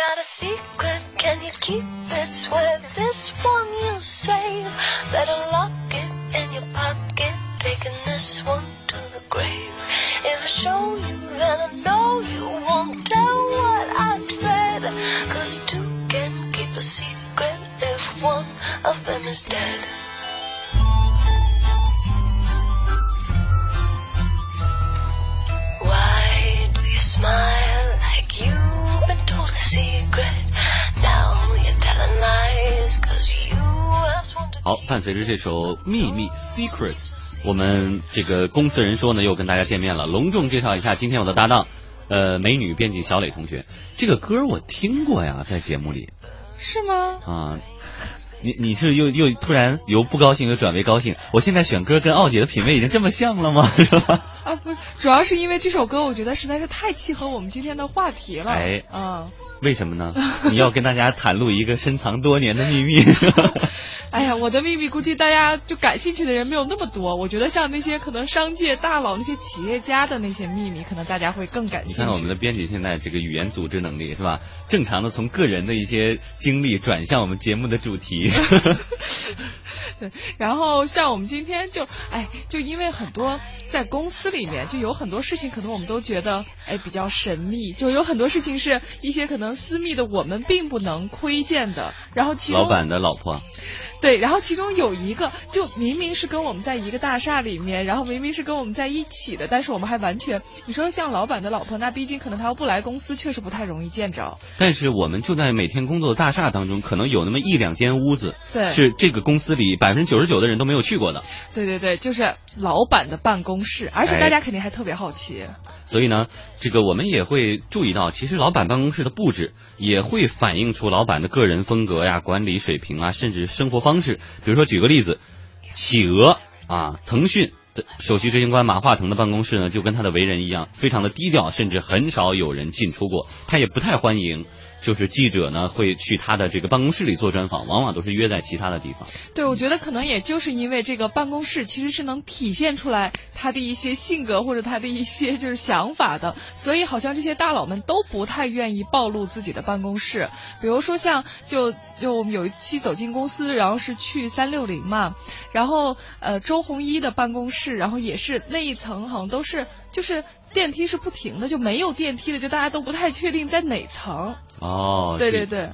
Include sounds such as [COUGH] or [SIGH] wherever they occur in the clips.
got a secret, can you keep it? Swear this one you'll save. Better lock it in your pocket, taking this one to the grave. If I show you, then I know you won't tell what I said. Cause two can keep a secret if one of them is dead. 好，伴随着这首《秘密 Secret》，我们这个公司人说呢又跟大家见面了，隆重介绍一下今天我的搭档，呃，美女编辑小磊同学。这个歌我听过呀，在节目里是吗？啊。你你是又又突然由不高兴又转为高兴？我现在选歌跟奥姐的品味已经这么像了吗？[LAUGHS] 是吧？啊，不是，主要是因为这首歌，我觉得实在是太契合我们今天的话题了。哎嗯，为什么呢？你要跟大家袒露一个深藏多年的秘密。[LAUGHS] 哎呀，我的秘密估计大家就感兴趣的人没有那么多。我觉得像那些可能商界大佬、那些企业家的那些秘密，可能大家会更感兴趣。你看看我们的编辑现在这个语言组织能力是吧？正常的从个人的一些经历转向我们节目的主题。[LAUGHS] 对，然后像我们今天就，哎，就因为很多在公司里面就有很多事情，可能我们都觉得哎比较神秘，就有很多事情是一些可能私密的，我们并不能窥见的。然后其中老板的老婆。对，然后其中有一个，就明明是跟我们在一个大厦里面，然后明明是跟我们在一起的，但是我们还完全，你说像老板的老婆，那毕竟可能他要不来公司，确实不太容易见着。但是我们就在每天工作的大厦当中，可能有那么一两间屋子，对是这个公司里百分之九十九的人都没有去过的。对对对，就是老板的办公室，而且哎大家肯定还特别好奇。所以呢，这个我们也会注意到，其实老板办公室的布置也会反映出老板的个人风格呀、管理水平啊，甚至生活方方式。比如说，举个例子，企鹅啊，腾讯的首席执行官马化腾的办公室呢，就跟他的为人一样，非常的低调，甚至很少有人进出过。他也不太欢迎，就是记者呢会去他的这个办公室里做专访，往往都是约在其他的地方。对，我觉得可能也就是因为这个办公室其实是能体现出来他的一些性格或者他的一些就是想法的，[LAUGHS] 所以好像这些大佬们都不太愿意暴露自己的办公室。比如说像就就我们有一期走进公司，然后是去三六零嘛，然后呃周鸿祎的办公室，然后也是那一层好像都是就是电梯是不停的，就没有电梯的，就大家都不太确定在哪层。哦，对对对。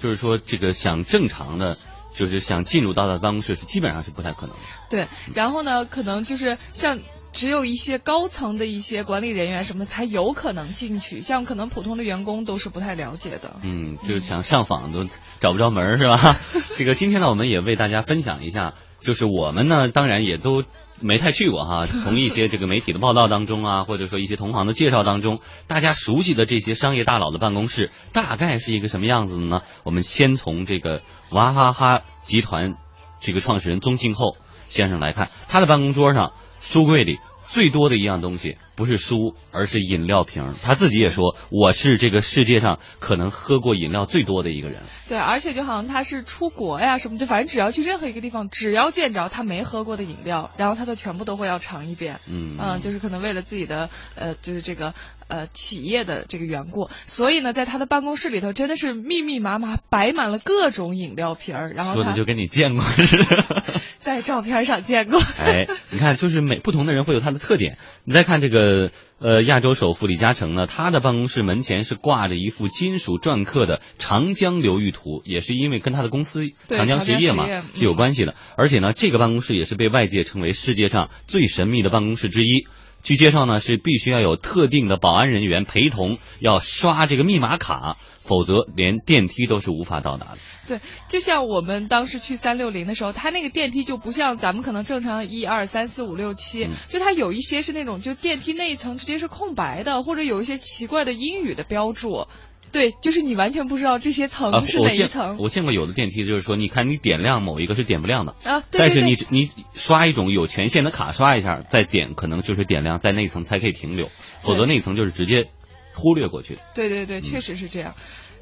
就是说这个想正常的，就是想进入到他的办公室是基本上是不太可能的。对，然后呢，可能就是像只有一些高层的一些管理人员什么才有可能进去，像可能普通的员工都是不太了解的。嗯，就是想上访都找不着门是吧？[LAUGHS] 这个今天呢，我们也为大家分享一下，就是我们呢，当然也都没太去过哈，[LAUGHS] 从一些这个媒体的报道当中啊，或者说一些同行的介绍当中，大家熟悉的这些商业大佬的办公室大概是一个什么样子的呢？我们先从这个娃哈哈集团这个创始人宗庆后先生来看，他的办公桌上书柜里。最多的一样东西不是书，而是饮料瓶。他自己也说，我是这个世界上可能喝过饮料最多的一个人。对，而且就好像他是出国呀什么，就反正只要去任何一个地方，只要见着他没喝过的饮料，然后他就全部都会要尝一遍。嗯嗯，就是可能为了自己的呃，就是这个呃企业的这个缘故，所以呢，在他的办公室里头真的是密密麻麻摆满了各种饮料瓶儿，然后说的就跟你见过似的。[LAUGHS] 在照片上见过。哎，你看，就是每不同的人会有他的特点。你再看这个呃，亚洲首富李嘉诚呢，他的办公室门前是挂着一幅金属篆刻的长江流域图，也是因为跟他的公司长江实业嘛是有关系的。而且呢，这个办公室也是被外界称为世界上最神秘的办公室之一。据介绍呢，是必须要有特定的保安人员陪同，要刷这个密码卡，否则连电梯都是无法到达的。对，就像我们当时去三六零的时候，它那个电梯就不像咱们可能正常一二三四五六七嗯，就它有一些是那种就电梯那一层直接是空白的，或者有一些奇怪的英语的标注。对，就是你完全不知道这些啊层是哪一层我见过有的电梯，就是说，你看你点亮某一个是点不亮的，啊。对但是你你刷一种有权限的卡刷一下，再点可能就是点亮，在那一层才可以停留，否则那一层就是直接忽略过去。对对对，嗯确实是这样。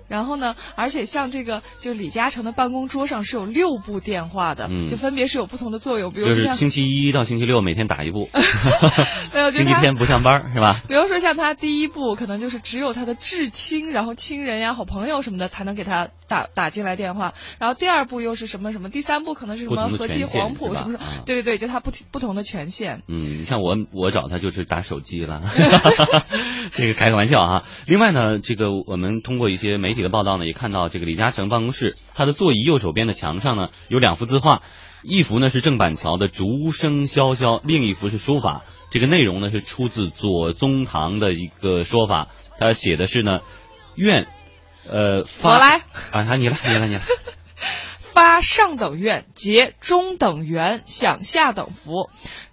然后呢，而且像这个，就李嘉诚的办公桌上是有六部电话的，嗯就分别是有不同的作用，比如就是说像，星期一到星期六每天打一部，[LAUGHS] 星期天不上班是吧？比如说像他第一部，可能就是只有他的至亲，然后亲人呀、好朋友什么的才能给他打打进来电话。然后第二部又是什么什么？第三部可能是什么和记黄埔什么什么啊？对对对，就他不不同的权限。嗯，像我我找他就是打手机了，[LAUGHS] 这个开个玩笑哈。另外呢，这个我们通过一些媒体的报道呢，也看到这个李嘉诚办公室他的座椅右手边的墙上呢有两幅字画，一幅呢是郑板桥的“竹声萧萧”，另一幅是书法。这个内容呢是出自左宗棠的一个说法，他写的是呢愿呃发我来啊，你来你来你来，[LAUGHS] 发上等愿，结中等圆，享下等福。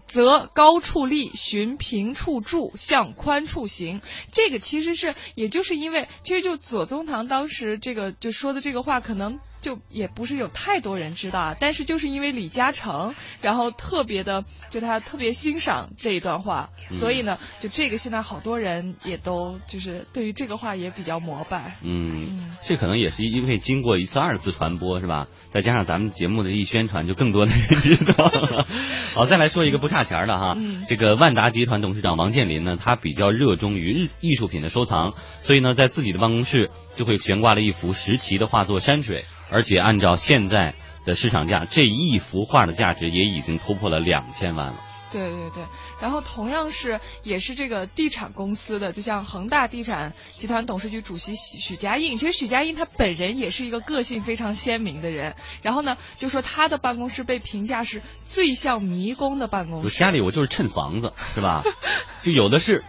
则高处立，寻平处住，向宽处行。这个其实是，也就是因为，其实就左宗棠当时这个就说的这个话，可能就也不是有太多人知道啊。但是就是因为李嘉诚，然后特别的，就他特别欣赏这一段话，嗯所以呢，就这个现在好多人也都就是对于这个话也比较膜拜。嗯嗯，这可能也是因为经过一次、二次传播，是吧？再加上咱们节目的一宣传，就更多的人知道了。好，再来说一个不差钱的哈，嗯这个万达集团董事长王健林呢，他比较热衷于日艺术品的收藏，所以呢，在自己的办公室就会悬挂了一幅石岐的画作《山水》，而且按照现在的市场价，这一幅画的价值也已经突破了两千万了。对对对，然后同样是也是这个地产公司的，就像恒大地产集团董事局主席许许家印，其实许家印他本人也是一个个性非常鲜明的人，然后呢，就说他的办公室被评价是最像迷宫的办公室。我家里我就是趁房子，是吧？[LAUGHS] 就有的是。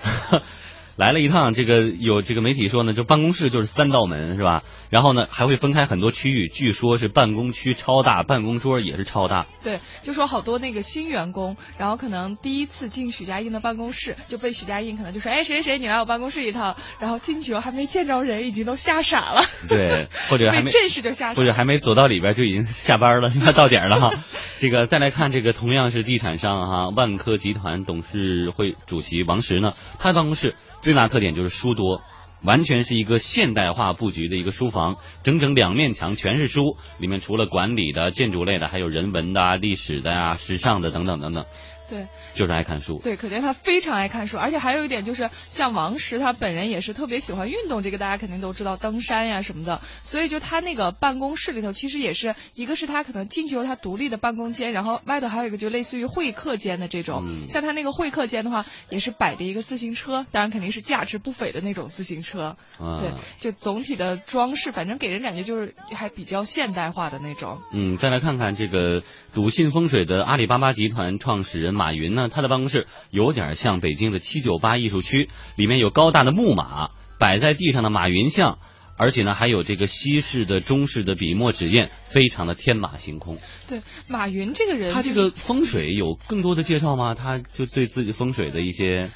来了一趟，这个有这个媒体说呢，就办公室就是三道门，是吧？然后呢，还会分开很多区域，据说是办公区超大，办公桌也是超大。对，就说好多那个新员工，然后可能第一次进许家印的办公室，就被许家印可能就说，哎，谁谁谁，你来我办公室一趟，然后进去后还没见着人，已经都吓傻了，对，或者还没正式就吓傻了，或者还没走到里边就已经下班了，是吧？到点了哈。[LAUGHS] 这个再来看这个同样是地产商哈，万科集团董事会主席王石呢，他的办公室最大特点就是书多。完全是一个现代化布局的一个书房，整整两面墙全是书，里面除了管理的、建筑类的，还有人文的、历史的呀、时尚的等等等等，对。就是爱看书。对，可见他非常爱看书，而且还有一点就是，像王石他本人也是特别喜欢运动，这个大家肯定都知道，登山呀什么的。所以就他那个办公室里头，其实也是一个是他可能进去后他独立的办公间，然后外头还有一个就类似于会客间的这种。嗯像他那个会客间的话，也是摆的一个自行车，当然肯定是价值不菲的那种自行车。啊，对，就总体的装饰，反正给人感觉就是还比较现代化的那种。嗯，再来看看这个笃信风水的阿里巴巴集团创始人马云呢，他的办公室有点像北京的七九八艺术区，里面有高大的木马，摆在地上的马云像，而且呢还有这个西式的、中式的笔墨纸砚，非常的天马行空。对，马云这个人，他这个风水有更多的介绍吗？他就对自己风水的一些，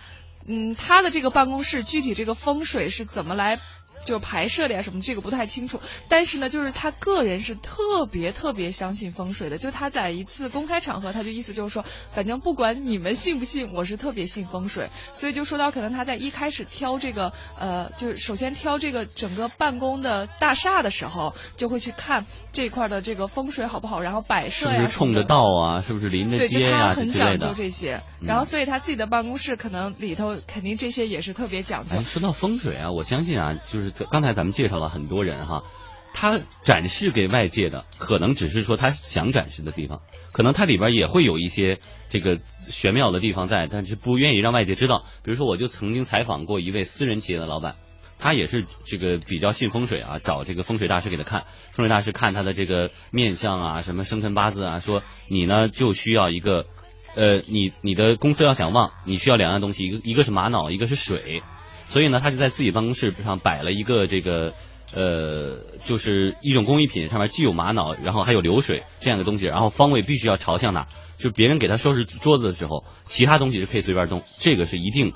嗯，他的这个办公室具体这个风水是怎么来就排设的呀什么，这个不太清楚。但是呢，就是他个人是特别特别相信风水的。就他在一次公开场合，他就意思就是说，反正不管你们信不信，我是特别信风水。所以就说到可能他在一开始挑这个呃，就是首先挑这个整个办公的大厦的时候，就会去看这块的这个风水好不好，然后摆设呀，不是冲着。道啊？是不是临着街呀、他很讲究？这些，嗯然后所以他自己的办公室可能里头肯定这些也是特别讲究哎，。说到风水啊，我相信啊，刚才咱们介绍了很多人哈，他展示给外界的可能只是说他想展示的地方，可能它里边也会有一些这个玄妙的地方在，但是不愿意让外界知道。比如说，我就曾经采访过一位私人企业的老板。他也是这个比较信风水啊，找这个风水大师给他看，风水大师看他的这个面相啊，什么生辰八字啊，说你呢就需要一个，呃，你你的公司要想旺，你需要两样东西，一个一个是玛瑙，一个是水，所以呢，他就在自己办公室上摆了一个这个呃，就是一种工艺品，上面既有玛瑙，然后还有流水这样的东西，然后方位必须要朝向哪，就别人给他收拾桌子的时候，其他东西是可以随便动，这个是一定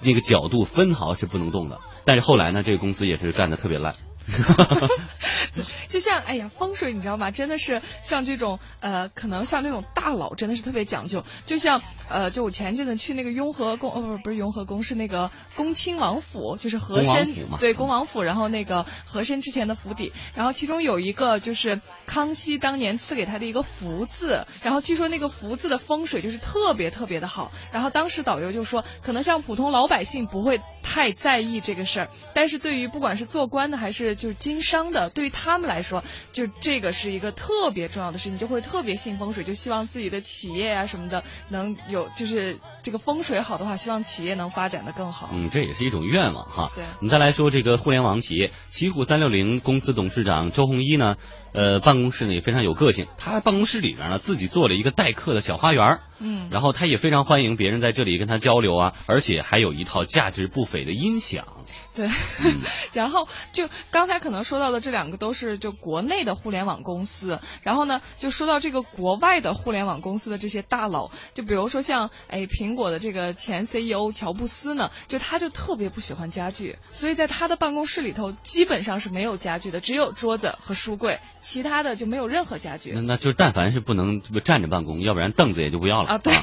那个角度分毫是不能动的。但是后来呢，这个公司也是干的特别烂。[LAUGHS] 就像哎呀，风水你知道吗？真的是像这种呃，可能像那种大佬真的是特别讲究。就像呃，就我前阵子去那个雍和宫，呃，不是不是雍和宫，是那个恭亲王府，就是和珅对恭王府，然后那个和珅之前的府邸，然后其中有一个就是康熙当年赐给他的一个福字，然后据说那个福字的风水就是特别特别的好。然后当时导游就说，可能像普通老百姓不会太在意这个事儿，但是对于不管是做官的还是就是经商的，对于他们来说，就这个是一个特别重要的事情，就会特别信风水，就希望自己的企业啊什么的能有，就是这个风水好的话，希望企业能发展的更好。嗯，这也是一种愿望哈。对，我们再来说这个互联网企业奇虎三六零公司董事长周鸿祎呢，呃，办公室呢也非常有个性，他办公室里边呢自己做了一个待客的小花园，嗯，然后他也非常欢迎别人在这里跟他交流啊，而且还有一套价值不菲的音响。对，[LAUGHS] 然后就刚才可能说到的这两个都是就国内的互联网公司，然后呢，就说到这个国外的互联网公司的这些大佬，就比如说像哎苹果的这个前 CEO 乔布斯呢，就他就特别不喜欢家具，所以在他的办公室里头基本上是没有家具的，只有桌子和书柜，其他的就没有任何家具。那那就但凡是不能站着办公，要不然凳子也就不要了啊。对。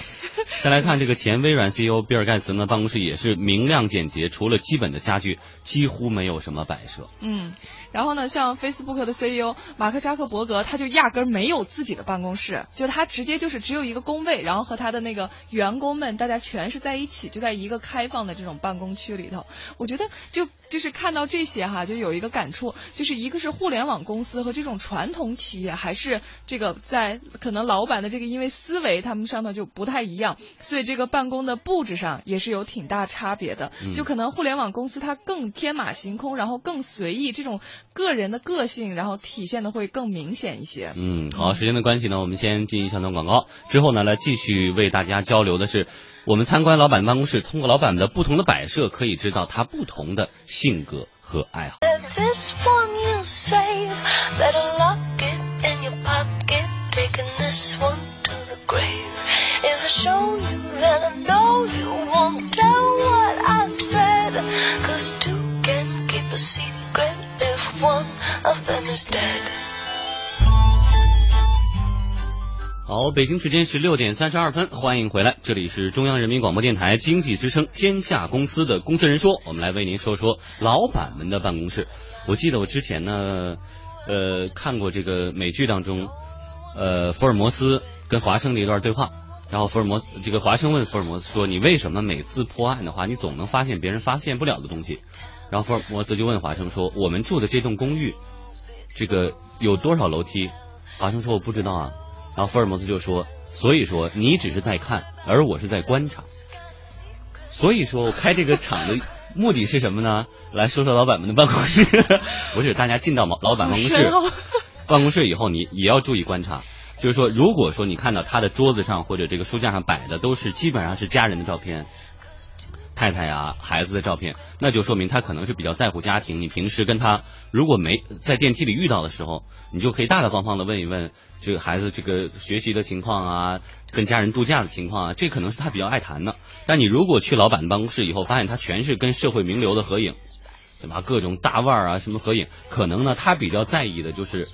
再来看这个前微软 CEO 比尔盖茨呢，办公室也是明亮简洁，除了基本的家具，几乎没有什么摆设。嗯。然后呢，像 Facebook 的 CEO 马克扎克伯格，他就压根儿没有自己的办公室，就他直接就是只有一个工位，然后和他的那个员工们，大家全是在一起，就在一个开放的这种办公区里头。我觉得就就是看到这些哈，就有一个感触，就是一个是互联网公司和这种传统企业，还是这个在可能老板的这个因为思维他们上头就不太一样，所以这个办公的布置上也是有挺大差别的。就可能互联网公司它更天马行空，然后更随意这种。个人的个性，然后体现的会更明显一些。嗯，好，时间的关系呢，我们先进一小段广告，之后呢，来继续为大家交流的是，我们参观老板办公室，通过老板的不同的摆设，可以知道他不同的性格和爱好。好，北京时间十六点三十二分，欢迎回来，这里是中央人民广播电台经济之声天下公司的公司人说，我们来为您说说老板们的办公室。我记得我之前呢，呃，看过这个美剧当中，呃，福尔摩斯跟华生的一段对话，然后福尔摩斯这个华生问福尔摩斯说：“你为什么每次破案的话，你总能发现别人发现不了的东西？”然后福尔摩斯就问华生说：“我们住的这栋公寓。”这个有多少楼梯？华生说我不知道啊。然后福尔摩斯就说：“所以说你只是在看，而我是在观察。所以说我开这个厂的目的是什么呢？来说说老板们的办公室，[LAUGHS] 不是大家进到老老板办公室，办公室以后你也要注意观察。就是说，如果说你看到他的桌子上或者这个书架上摆的都是基本上是家人的照片。”太太呀，孩子的照片，那就说明他可能是比较在乎家庭。你平时跟他如果没在电梯里遇到的时候，你就可以大大方方的问一问这个孩子这个学习的情况啊，跟家人度假的情况啊，这可能是他比较爱谈的。但你如果去老板办公室以后，发现他全是跟社会名流的合影，对吧？各种大腕啊什么合影，可能呢他比较在意的就是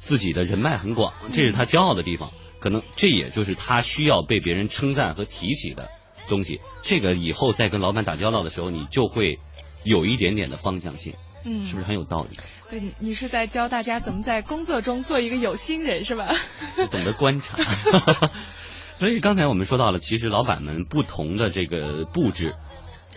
自己的人脉很广，这是他骄傲的地方。可能这也就是他需要被别人称赞和提起的。东西，这个以后再跟老板打交道的时候，你就会有一点点的方向性，嗯，是不是很有道理？对，你是在教大家怎么在工作中做一个有心人，是吧？懂得观察。[LAUGHS] [LAUGHS] 所以刚才我们说到了，其实老板们不同的这个布置。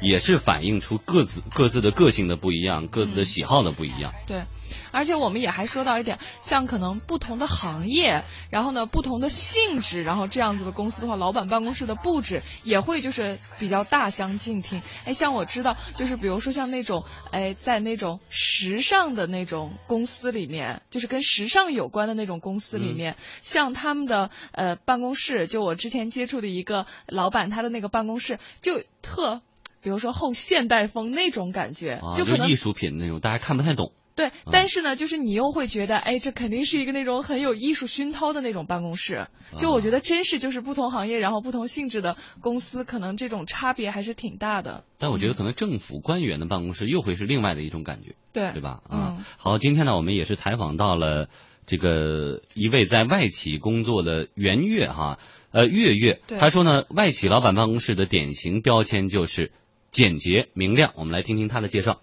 也是反映出各自各自的个性的不一样，各自的喜好的不一样。对，而且我们也还说到一点，像可能不同的行业，然后呢不同的性质，然后这样子的公司的话，老板办公室的布置也会就是比较大相径庭。哎，像我知道，就是比如说像那种哎在那种时尚的那种公司里面，就是跟时尚有关的那种公司里面，像他们的呃办公室，就我之前接触的一个老板，他的那个办公室就特。比如说后现代风那种感觉，就可能艺术品那种，大家看不太懂。对，但是呢，就是你又会觉得，哎，这肯定是一个那种很有艺术熏陶的那种办公室。就我觉得，真是就是不同行业，然后不同性质的公司，可能这种差别还是挺大的。但我觉得，可能政府官员的办公室又会是另外的一种感觉，对对吧？啊，好，今天呢，我们也是采访到了这个一位在外企工作的袁月哈，呃，月月，他说呢，外企老板办公室的典型标签就是简洁明亮。我们来听听他的介绍。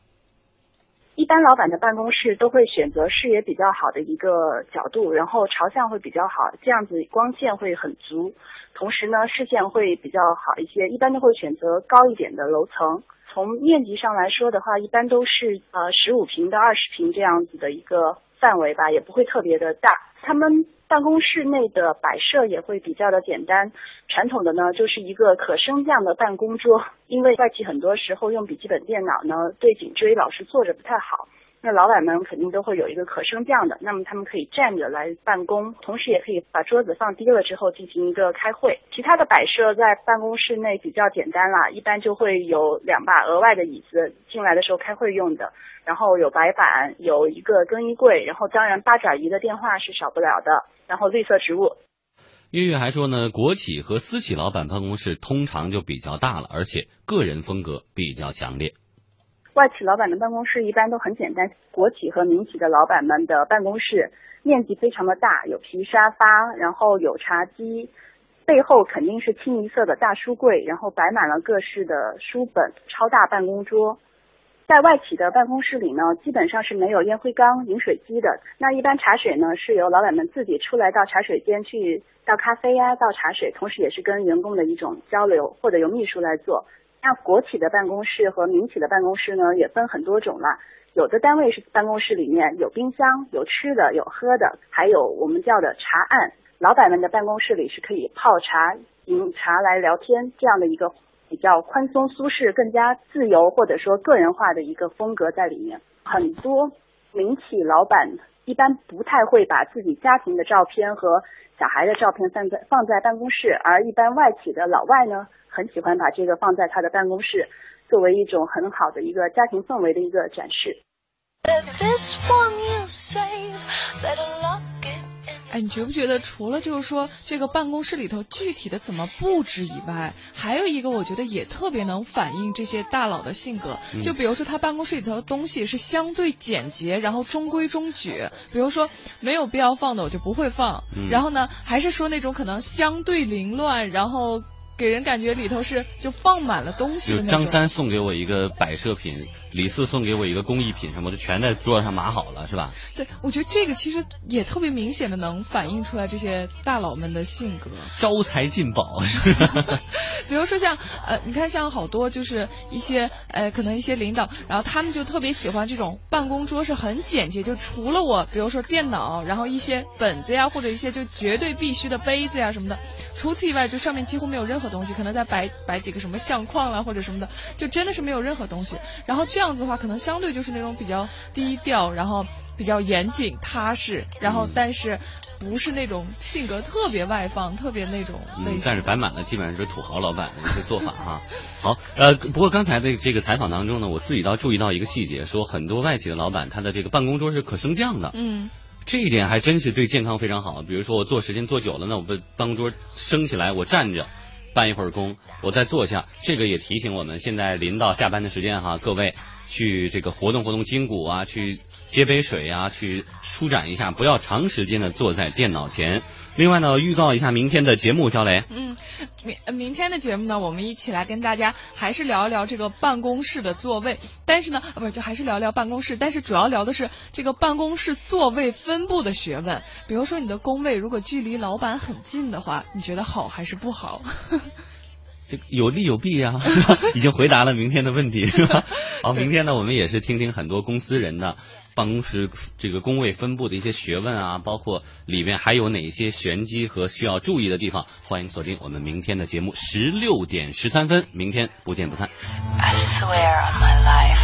一般老板的办公室都会选择视野比较好的一个角度，然后朝向会比较好，这样子光线会很足，同时呢视线会比较好一些。一般都会选择高一点的楼层。从面积上来说的话，一般都是呃十五平到二十平这样子的一个范围吧，也不会特别的大。他们。办公室内的摆设也会比较的简单，传统的呢就是一个可升降的办公桌，因为外企很多时候用笔记本电脑呢对颈椎老是坐着不太好。那老板们肯定都会有一个可升降的，那么他们可以站着来办公，同时也可以把桌子放低了之后进行一个开会。其他的摆设在办公室内比较简单啦，一般就会有两把额外的椅子，进来的时候开会用的，然后有白板，有一个更衣柜，然后当然八爪鱼的电话是少不了的，然后绿色植物。月月还说呢，国企和私企老板办公室通常就比较大了，而且个人风格比较强烈。外企老板的办公室一般都很简单，国企和民企的老板们的办公室面积非常的大，有皮沙发，然后有茶几，背后肯定是清一色的大书柜，然后摆满了各式的书本，超大办公桌。在外企的办公室里呢，基本上是没有烟灰缸、饮水机的。那一般茶水呢，是由老板们自己出来到茶水间去倒咖啡呀、倒茶水，同时也是跟员工的一种交流，或者由秘书来做。那国企的办公室和民企的办公室呢，也分很多种了。有的单位是办公室里面有冰箱、有吃的、有喝的，还有我们叫的茶案。老板们的办公室里是可以泡茶、饮茶来聊天，这样的一个比较宽松、舒适、更加自由或者说个人化的一个风格在里面。很多民企老板一般不太会把自己家庭的照片和小孩的照片放在放在办公室，而一般外企的老外呢。很喜欢把这个放在他的办公室，作为一种很好的一个家庭氛围的一个展示。哎，你觉不觉得除了就是说这个办公室里头具体的怎么布置以外，还有一个我觉得也特别能反映这些大佬的性格。就比如说他办公室里头的东西是相对简洁，然后中规中矩。比如说没有必要放的我就不会放。然后呢，还是说那种可能相对凌乱，然后。给人感觉里头是就放满了东西。就张三送给我一个摆设品，李四送给我一个工艺品，什么的全在桌子上码好了，是吧？对，我觉得这个其实也特别明显的能反映出来这些大佬们的性格。招财进宝，[LAUGHS] 比如说像呃，你看像好多就是一些呃，可能一些领导，然后他们就特别喜欢这种办公桌是很简洁，就除了我，比如说电脑，然后一些本子呀，或者一些就绝对必须的杯子呀什么的。除此以外，就上面几乎没有任何东西，可能再摆摆几个什么相框啦或者什么的，就真的是没有任何东西。然后这样子的话，可能相对就是那种比较低调，然后比较严谨踏实，然后但是不是那种性格特别外放、特别那种类型。但是摆满了基本上是土豪老板的一些做法哈。好，呃，不过刚才的这个采访当中呢，我自己倒注意到一个细节，说很多外企的老板他的这个办公桌是可升降的。嗯。这一点还真是对健康非常好。比如说我坐时间坐久了，那我不当桌升起来，我站着办一会儿工，我再坐下。这个也提醒我们，现在临到下班的时间哈，各位去这个活动活动筋骨啊，去接杯水啊，去舒展一下，不要长时间的坐在电脑前。另外呢，预告一下明天的节目，小雷。嗯，明明天的节目呢，我们一起来跟大家还是聊一聊这个办公室的座位。但是呢，啊，不是，就还是聊聊办公室，但是主要聊的是这个办公室座位分布的学问。比如说，你的工位如果距离老板很近的话，你觉得好还是不好？这有利有弊啊，[LAUGHS] 已经回答了明天的问题，是吧？[LAUGHS] 好，明天呢，我们也是听听很多公司人的办公室这个工位分布的一些学问啊，包括里面还有哪些玄机和需要注意的地方。欢迎锁定我们明天的节目，十六点十三分，明天不见不散。Swear on my life.